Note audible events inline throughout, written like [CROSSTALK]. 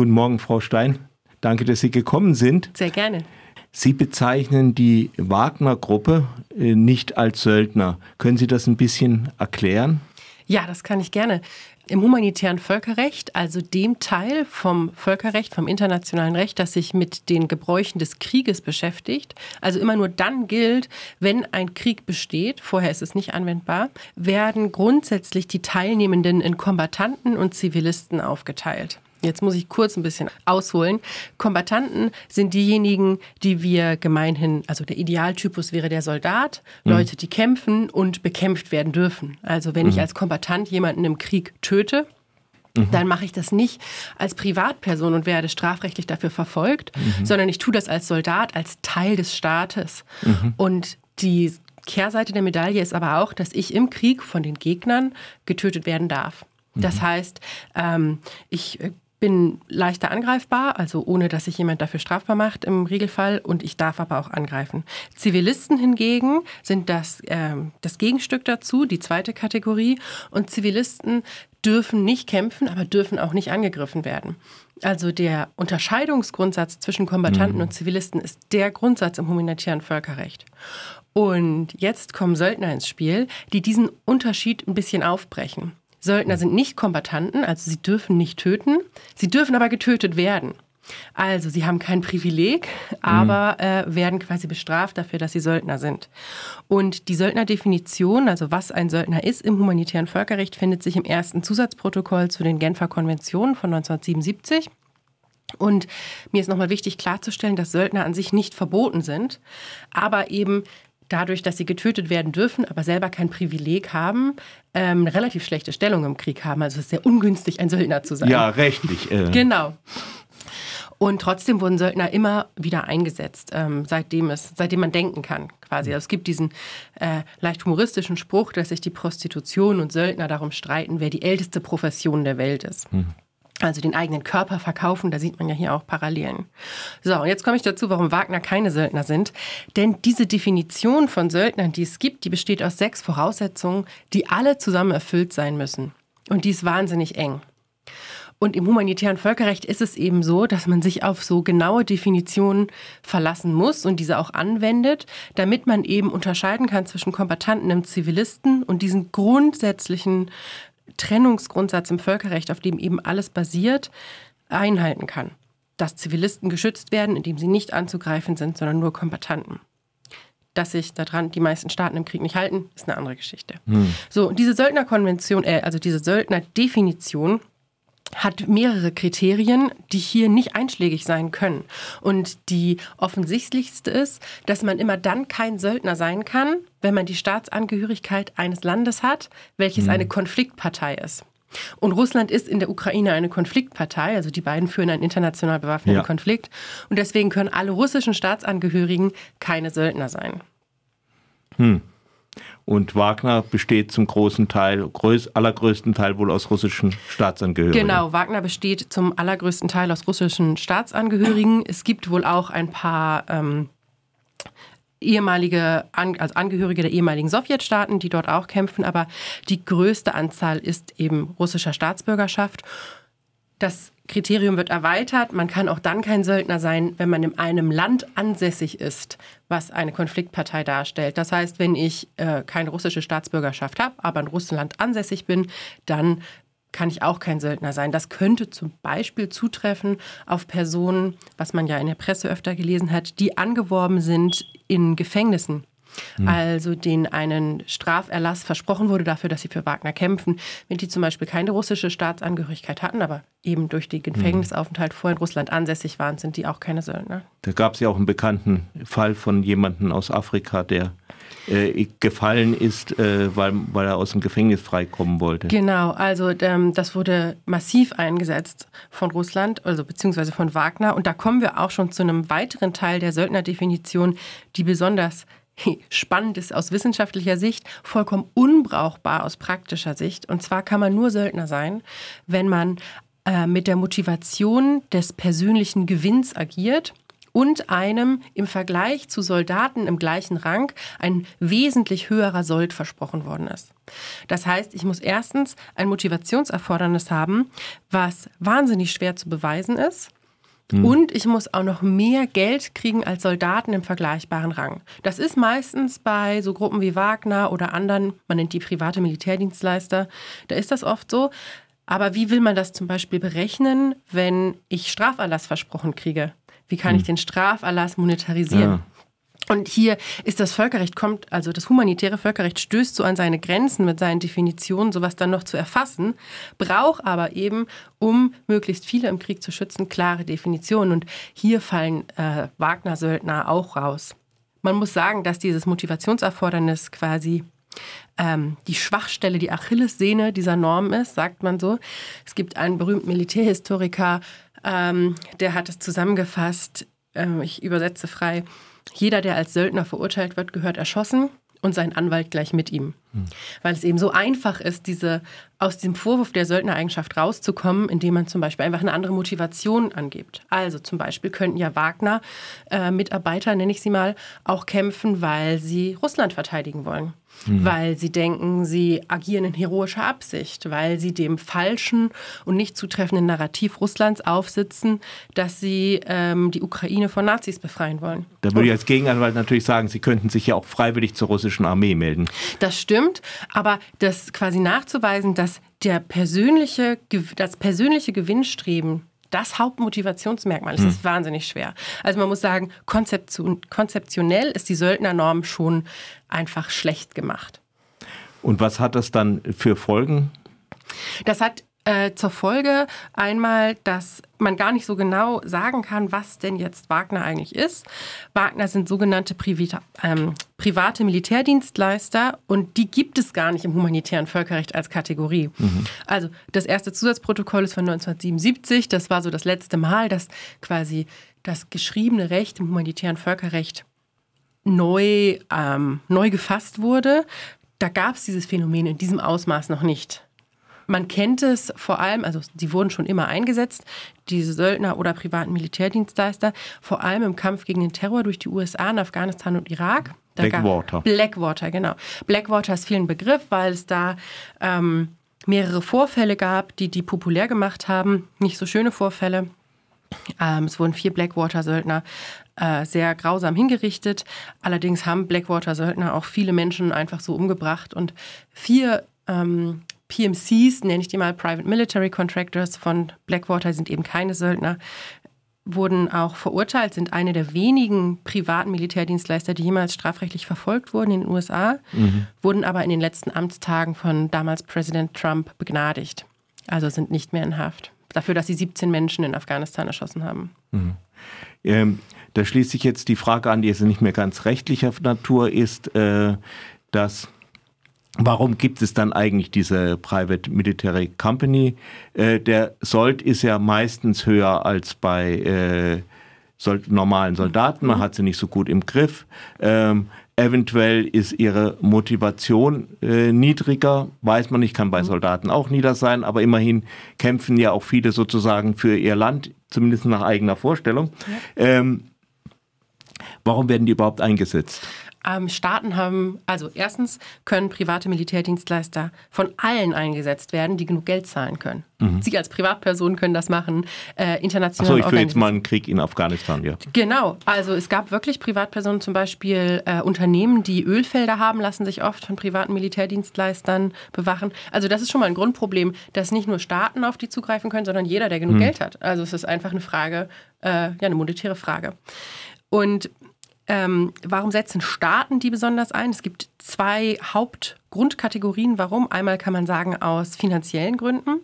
Guten Morgen, Frau Stein. Danke, dass Sie gekommen sind. Sehr gerne. Sie bezeichnen die Wagner-Gruppe äh, nicht als Söldner. Können Sie das ein bisschen erklären? Ja, das kann ich gerne. Im humanitären Völkerrecht, also dem Teil vom Völkerrecht, vom internationalen Recht, das sich mit den Gebräuchen des Krieges beschäftigt, also immer nur dann gilt, wenn ein Krieg besteht, vorher ist es nicht anwendbar, werden grundsätzlich die Teilnehmenden in Kombattanten und Zivilisten aufgeteilt. Jetzt muss ich kurz ein bisschen ausholen. Kombattanten sind diejenigen, die wir gemeinhin, also der Idealtypus wäre der Soldat, mhm. Leute, die kämpfen und bekämpft werden dürfen. Also wenn mhm. ich als Kombattant jemanden im Krieg töte, Mhm. dann mache ich das nicht als Privatperson und werde strafrechtlich dafür verfolgt, mhm. sondern ich tue das als Soldat, als Teil des Staates. Mhm. Und die Kehrseite der Medaille ist aber auch, dass ich im Krieg von den Gegnern getötet werden darf. Das mhm. heißt, ähm, ich äh, bin leichter angreifbar, also ohne dass sich jemand dafür strafbar macht im Regelfall und ich darf aber auch angreifen. Zivilisten hingegen sind das, äh, das Gegenstück dazu, die zweite Kategorie und Zivilisten dürfen nicht kämpfen, aber dürfen auch nicht angegriffen werden. Also der Unterscheidungsgrundsatz zwischen Kombattanten mhm. und Zivilisten ist der Grundsatz im humanitären Völkerrecht. Und jetzt kommen Söldner ins Spiel, die diesen Unterschied ein bisschen aufbrechen. Söldner sind nicht Kombattanten, also sie dürfen nicht töten, sie dürfen aber getötet werden. Also, sie haben kein Privileg, aber mhm. äh, werden quasi bestraft dafür, dass sie Söldner sind. Und die Söldnerdefinition, also was ein Söldner ist im humanitären Völkerrecht, findet sich im ersten Zusatzprotokoll zu den Genfer Konventionen von 1977. Und mir ist nochmal wichtig klarzustellen, dass Söldner an sich nicht verboten sind, aber eben dadurch, dass sie getötet werden dürfen, aber selber kein Privileg haben, ähm, eine relativ schlechte Stellung im Krieg haben. Also es ist sehr ungünstig, ein Söldner zu sein. Ja, rechtlich. Äh. Genau. Und trotzdem wurden Söldner immer wieder eingesetzt, ähm, seitdem, es, seitdem man denken kann, quasi. Also es gibt diesen äh, leicht humoristischen Spruch, dass sich die Prostitution und Söldner darum streiten, wer die älteste Profession der Welt ist. Hm also den eigenen Körper verkaufen, da sieht man ja hier auch Parallelen. So, und jetzt komme ich dazu, warum Wagner keine Söldner sind. Denn diese Definition von Söldnern, die es gibt, die besteht aus sechs Voraussetzungen, die alle zusammen erfüllt sein müssen. Und die ist wahnsinnig eng. Und im humanitären Völkerrecht ist es eben so, dass man sich auf so genaue Definitionen verlassen muss und diese auch anwendet, damit man eben unterscheiden kann zwischen Kombattanten und Zivilisten und diesen grundsätzlichen Trennungsgrundsatz im Völkerrecht, auf dem eben alles basiert, einhalten kann. Dass Zivilisten geschützt werden, indem sie nicht anzugreifen sind, sondern nur Kombattanten. Dass sich daran die meisten Staaten im Krieg nicht halten, ist eine andere Geschichte. Hm. So, diese Söldnerkonvention, äh, also diese Söldnerdefinition, hat mehrere Kriterien, die hier nicht einschlägig sein können. Und die offensichtlichste ist, dass man immer dann kein Söldner sein kann, wenn man die Staatsangehörigkeit eines Landes hat, welches mhm. eine Konfliktpartei ist. Und Russland ist in der Ukraine eine Konfliktpartei, also die beiden führen einen international bewaffneten ja. Konflikt. Und deswegen können alle russischen Staatsangehörigen keine Söldner sein. Hm. Und Wagner besteht zum großen Teil, größ, allergrößten Teil wohl aus russischen Staatsangehörigen. Genau, Wagner besteht zum allergrößten Teil aus russischen Staatsangehörigen. Es gibt wohl auch ein paar ähm, ehemalige, also Angehörige der ehemaligen Sowjetstaaten, die dort auch kämpfen, aber die größte Anzahl ist eben russischer Staatsbürgerschaft. Das Kriterium wird erweitert. Man kann auch dann kein Söldner sein, wenn man in einem Land ansässig ist, was eine Konfliktpartei darstellt. Das heißt, wenn ich äh, keine russische Staatsbürgerschaft habe, aber in Russland ansässig bin, dann kann ich auch kein Söldner sein. Das könnte zum Beispiel zutreffen auf Personen, was man ja in der Presse öfter gelesen hat, die angeworben sind in Gefängnissen Mhm. Also denen einen Straferlass versprochen wurde dafür, dass sie für Wagner kämpfen. Wenn die zum Beispiel keine russische Staatsangehörigkeit hatten, aber eben durch den Gefängnisaufenthalt vorher in Russland ansässig waren, sind die auch keine Söldner. Da gab es ja auch einen bekannten Fall von jemandem aus Afrika, der äh, gefallen ist, äh, weil, weil er aus dem Gefängnis freikommen wollte. Genau, also ähm, das wurde massiv eingesetzt von Russland, also beziehungsweise von Wagner. Und da kommen wir auch schon zu einem weiteren Teil der Söldnerdefinition, die besonders [LAUGHS] spannend ist aus wissenschaftlicher Sicht, vollkommen unbrauchbar aus praktischer Sicht. Und zwar kann man nur Söldner sein, wenn man äh, mit der Motivation des persönlichen Gewinns agiert und einem im Vergleich zu Soldaten im gleichen Rang ein wesentlich höherer Sold versprochen worden ist. Das heißt, ich muss erstens ein Motivationserfordernis haben, was wahnsinnig schwer zu beweisen ist. Hm. Und ich muss auch noch mehr Geld kriegen als Soldaten im vergleichbaren Rang. Das ist meistens bei so Gruppen wie Wagner oder anderen, man nennt die private Militärdienstleister, da ist das oft so. Aber wie will man das zum Beispiel berechnen, wenn ich Straferlass versprochen kriege? Wie kann ich hm. den Straferlass monetarisieren? Ja. Und hier ist das Völkerrecht kommt, also das humanitäre Völkerrecht stößt so an seine Grenzen mit seinen Definitionen, sowas dann noch zu erfassen, braucht aber eben, um möglichst viele im Krieg zu schützen, klare Definitionen. Und hier fallen äh, Wagner-Söldner auch raus. Man muss sagen, dass dieses Motivationserfordernis quasi ähm, die Schwachstelle, die Achillessehne dieser Norm ist, sagt man so. Es gibt einen berühmten Militärhistoriker, ähm, der hat es zusammengefasst, äh, ich übersetze frei, jeder, der als Söldner verurteilt wird, gehört erschossen und sein Anwalt gleich mit ihm. Hm. Weil es eben so einfach ist, diese, aus dem Vorwurf der Söldnereigenschaft rauszukommen, indem man zum Beispiel einfach eine andere Motivation angibt. Also zum Beispiel könnten ja Wagner-Mitarbeiter, äh, nenne ich sie mal, auch kämpfen, weil sie Russland verteidigen wollen mhm. weil sie denken, sie agieren in heroischer Absicht, weil sie dem falschen und nicht zutreffenden Narrativ Russlands aufsitzen, dass sie ähm, die Ukraine von Nazis befreien wollen. Da würde ich als Gegenanwalt natürlich sagen, sie könnten sich ja auch freiwillig zur russischen Armee melden. Das stimmt, aber das quasi nachzuweisen, dass der persönliche, das persönliche Gewinnstreben das Hauptmotivationsmerkmal ist. Das ist hm. wahnsinnig schwer. Also man muss sagen, konzeptionell ist die Söldnernorm schon einfach schlecht gemacht. Und was hat das dann für Folgen? Das hat äh, zur Folge einmal, dass man gar nicht so genau sagen kann, was denn jetzt Wagner eigentlich ist. Wagner sind sogenannte Privita, ähm, private Militärdienstleister und die gibt es gar nicht im humanitären Völkerrecht als Kategorie. Mhm. Also das erste Zusatzprotokoll ist von 1977. Das war so das letzte Mal, dass quasi das geschriebene Recht im humanitären Völkerrecht neu, ähm, neu gefasst wurde. Da gab es dieses Phänomen in diesem Ausmaß noch nicht. Man kennt es vor allem, also die wurden schon immer eingesetzt, diese Söldner oder privaten Militärdienstleister, vor allem im Kampf gegen den Terror durch die USA in Afghanistan und Irak. Da Blackwater. Blackwater, genau. Blackwater ist vielen Begriff, weil es da ähm, mehrere Vorfälle gab, die die populär gemacht haben. Nicht so schöne Vorfälle. Ähm, es wurden vier Blackwater-Söldner äh, sehr grausam hingerichtet. Allerdings haben Blackwater-Söldner auch viele Menschen einfach so umgebracht. Und vier ähm, PMCs, nenne ich die mal Private Military Contractors von Blackwater, sind eben keine Söldner, wurden auch verurteilt, sind eine der wenigen privaten Militärdienstleister, die jemals strafrechtlich verfolgt wurden in den USA, mhm. wurden aber in den letzten Amtstagen von damals Präsident Trump begnadigt. Also sind nicht mehr in Haft. Dafür, dass sie 17 Menschen in Afghanistan erschossen haben. Mhm. Ähm, da schließt sich jetzt die Frage an, die jetzt nicht mehr ganz rechtlicher Natur ist, äh, dass Warum gibt es dann eigentlich diese Private Military Company? Äh, der Sold ist ja meistens höher als bei äh, Sol normalen Soldaten. Man mhm. hat sie nicht so gut im Griff. Ähm, eventuell ist ihre Motivation äh, niedriger, weiß man nicht, kann bei mhm. Soldaten auch nieder sein, aber immerhin kämpfen ja auch viele sozusagen für ihr Land, zumindest nach eigener Vorstellung. Ja. Ähm, warum werden die überhaupt eingesetzt? Ähm, Staaten haben, also erstens können private Militärdienstleister von allen eingesetzt werden, die genug Geld zahlen können. Mhm. Sie als Privatperson können das machen, äh, international. Achso, ich führe jetzt mal einen Krieg in Afghanistan, ja. Genau, also es gab wirklich Privatpersonen, zum Beispiel äh, Unternehmen, die Ölfelder haben, lassen sich oft von privaten Militärdienstleistern bewachen. Also das ist schon mal ein Grundproblem, dass nicht nur Staaten auf die zugreifen können, sondern jeder, der genug mhm. Geld hat. Also es ist einfach eine Frage, äh, ja, eine monetäre Frage. Und ähm, warum setzen Staaten die besonders ein? Es gibt zwei Hauptgrundkategorien, warum. Einmal kann man sagen aus finanziellen Gründen.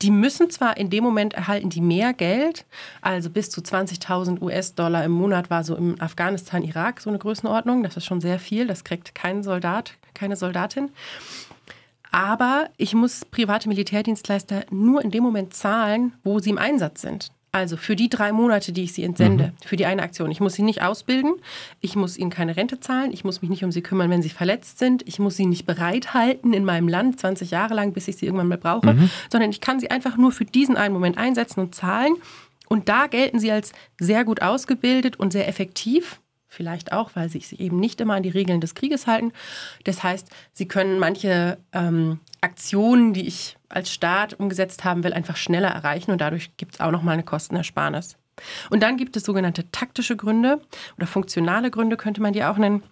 Die müssen zwar in dem Moment erhalten die mehr Geld, also bis zu 20.000 US-Dollar im Monat war so im Afghanistan, Irak so eine Größenordnung. Das ist schon sehr viel. Das kriegt kein Soldat, keine Soldatin. Aber ich muss private Militärdienstleister nur in dem Moment zahlen, wo sie im Einsatz sind. Also für die drei Monate, die ich sie entsende, mhm. für die eine Aktion. Ich muss sie nicht ausbilden, ich muss ihnen keine Rente zahlen, ich muss mich nicht um sie kümmern, wenn sie verletzt sind, ich muss sie nicht bereithalten in meinem Land 20 Jahre lang, bis ich sie irgendwann mal brauche, mhm. sondern ich kann sie einfach nur für diesen einen Moment einsetzen und zahlen. Und da gelten sie als sehr gut ausgebildet und sehr effektiv. Vielleicht auch, weil sie sich eben nicht immer an die Regeln des Krieges halten. Das heißt, sie können manche ähm, Aktionen, die ich als Staat umgesetzt haben will, einfach schneller erreichen und dadurch gibt es auch nochmal eine Kostenersparnis. Und dann gibt es sogenannte taktische Gründe oder funktionale Gründe, könnte man die auch nennen.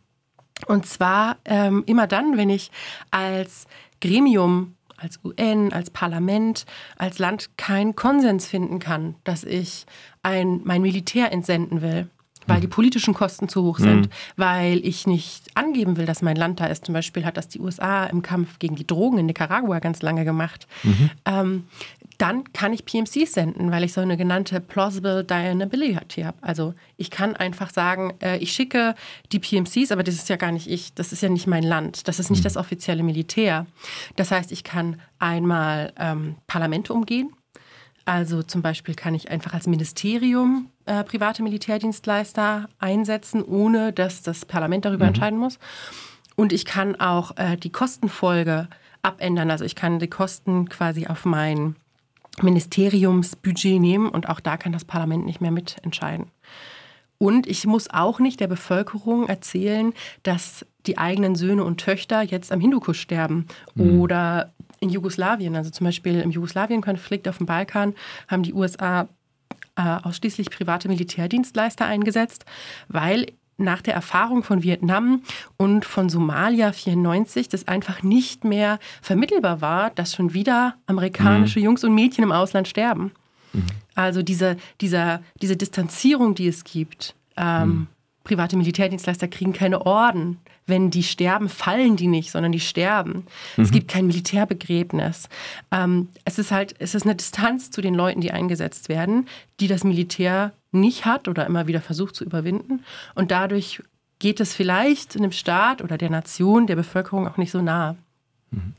Und zwar ähm, immer dann, wenn ich als Gremium, als UN, als Parlament, als Land keinen Konsens finden kann, dass ich ein, mein Militär entsenden will weil die politischen Kosten zu hoch sind, mhm. weil ich nicht angeben will, dass mein Land da ist. Zum Beispiel hat das die USA im Kampf gegen die Drogen in Nicaragua ganz lange gemacht. Mhm. Ähm, dann kann ich PMCs senden, weil ich so eine genannte Plausible Deniability habe. Also ich kann einfach sagen, äh, ich schicke die PMCs, aber das ist ja gar nicht ich, das ist ja nicht mein Land, das ist nicht mhm. das offizielle Militär. Das heißt, ich kann einmal ähm, Parlamente umgehen. Also zum Beispiel kann ich einfach als Ministerium äh, private Militärdienstleister einsetzen, ohne dass das Parlament darüber mhm. entscheiden muss. Und ich kann auch äh, die Kostenfolge abändern. Also ich kann die Kosten quasi auf mein Ministeriumsbudget nehmen und auch da kann das Parlament nicht mehr mitentscheiden. Und ich muss auch nicht der Bevölkerung erzählen, dass die eigenen Söhne und Töchter jetzt am Hindukusch sterben mhm. oder in Jugoslawien. Also zum Beispiel im Jugoslawien-Konflikt auf dem Balkan haben die USA äh, ausschließlich private Militärdienstleister eingesetzt, weil nach der Erfahrung von Vietnam und von Somalia 94 das einfach nicht mehr vermittelbar war, dass schon wieder amerikanische mhm. Jungs und Mädchen im Ausland sterben. Mhm. Also diese, dieser, diese Distanzierung, die es gibt. Ähm, mhm. Private Militärdienstleister kriegen keine Orden. Wenn die sterben, fallen die nicht, sondern die sterben. Mhm. Es gibt kein Militärbegräbnis. Ähm, es ist halt, es ist eine Distanz zu den Leuten, die eingesetzt werden, die das Militär nicht hat oder immer wieder versucht zu überwinden. Und dadurch geht es vielleicht einem Staat oder der Nation, der Bevölkerung auch nicht so nah. Mhm.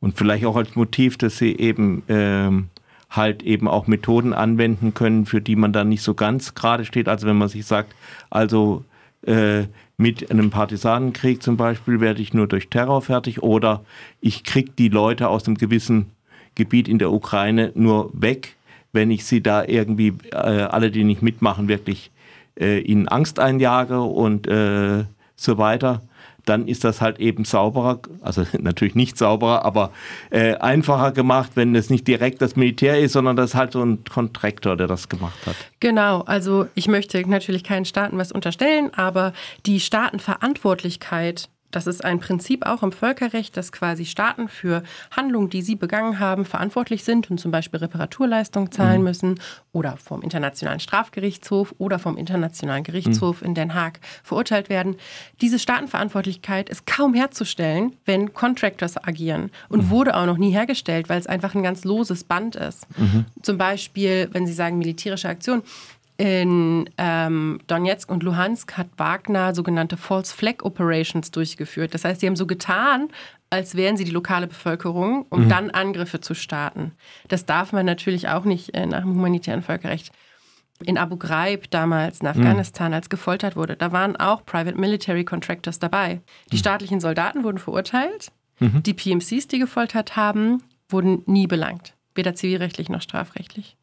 Und vielleicht auch als Motiv, dass sie eben ähm, halt eben auch Methoden anwenden können, für die man dann nicht so ganz gerade steht. Also wenn man sich sagt, also äh, mit einem Partisanenkrieg zum Beispiel werde ich nur durch Terror fertig oder ich kriege die Leute aus einem gewissen Gebiet in der Ukraine nur weg, wenn ich sie da irgendwie, äh, alle, die nicht mitmachen, wirklich äh, ihnen Angst einjage und äh, so weiter dann ist das halt eben sauberer, also [LAUGHS] natürlich nicht sauberer, aber äh, einfacher gemacht, wenn es nicht direkt das Militär ist, sondern das ist halt so ein Kontraktor, der das gemacht hat. Genau, also ich möchte natürlich keinen Staaten was unterstellen, aber die Staatenverantwortlichkeit das ist ein Prinzip auch im Völkerrecht, dass quasi Staaten für Handlungen, die sie begangen haben, verantwortlich sind und zum Beispiel Reparaturleistungen zahlen mhm. müssen oder vom Internationalen Strafgerichtshof oder vom Internationalen Gerichtshof mhm. in Den Haag verurteilt werden. Diese Staatenverantwortlichkeit ist kaum herzustellen, wenn Contractors agieren und mhm. wurde auch noch nie hergestellt, weil es einfach ein ganz loses Band ist. Mhm. Zum Beispiel, wenn Sie sagen militärische Aktion, in ähm, Donetsk und Luhansk hat Wagner sogenannte False Flag Operations durchgeführt. Das heißt, sie haben so getan, als wären sie die lokale Bevölkerung, um mhm. dann Angriffe zu starten. Das darf man natürlich auch nicht äh, nach dem humanitären Völkerrecht. In Abu Ghraib damals in Afghanistan, mhm. als gefoltert wurde, da waren auch Private Military Contractors dabei. Die mhm. staatlichen Soldaten wurden verurteilt. Mhm. Die PMCs, die gefoltert haben, wurden nie belangt. Weder zivilrechtlich noch strafrechtlich.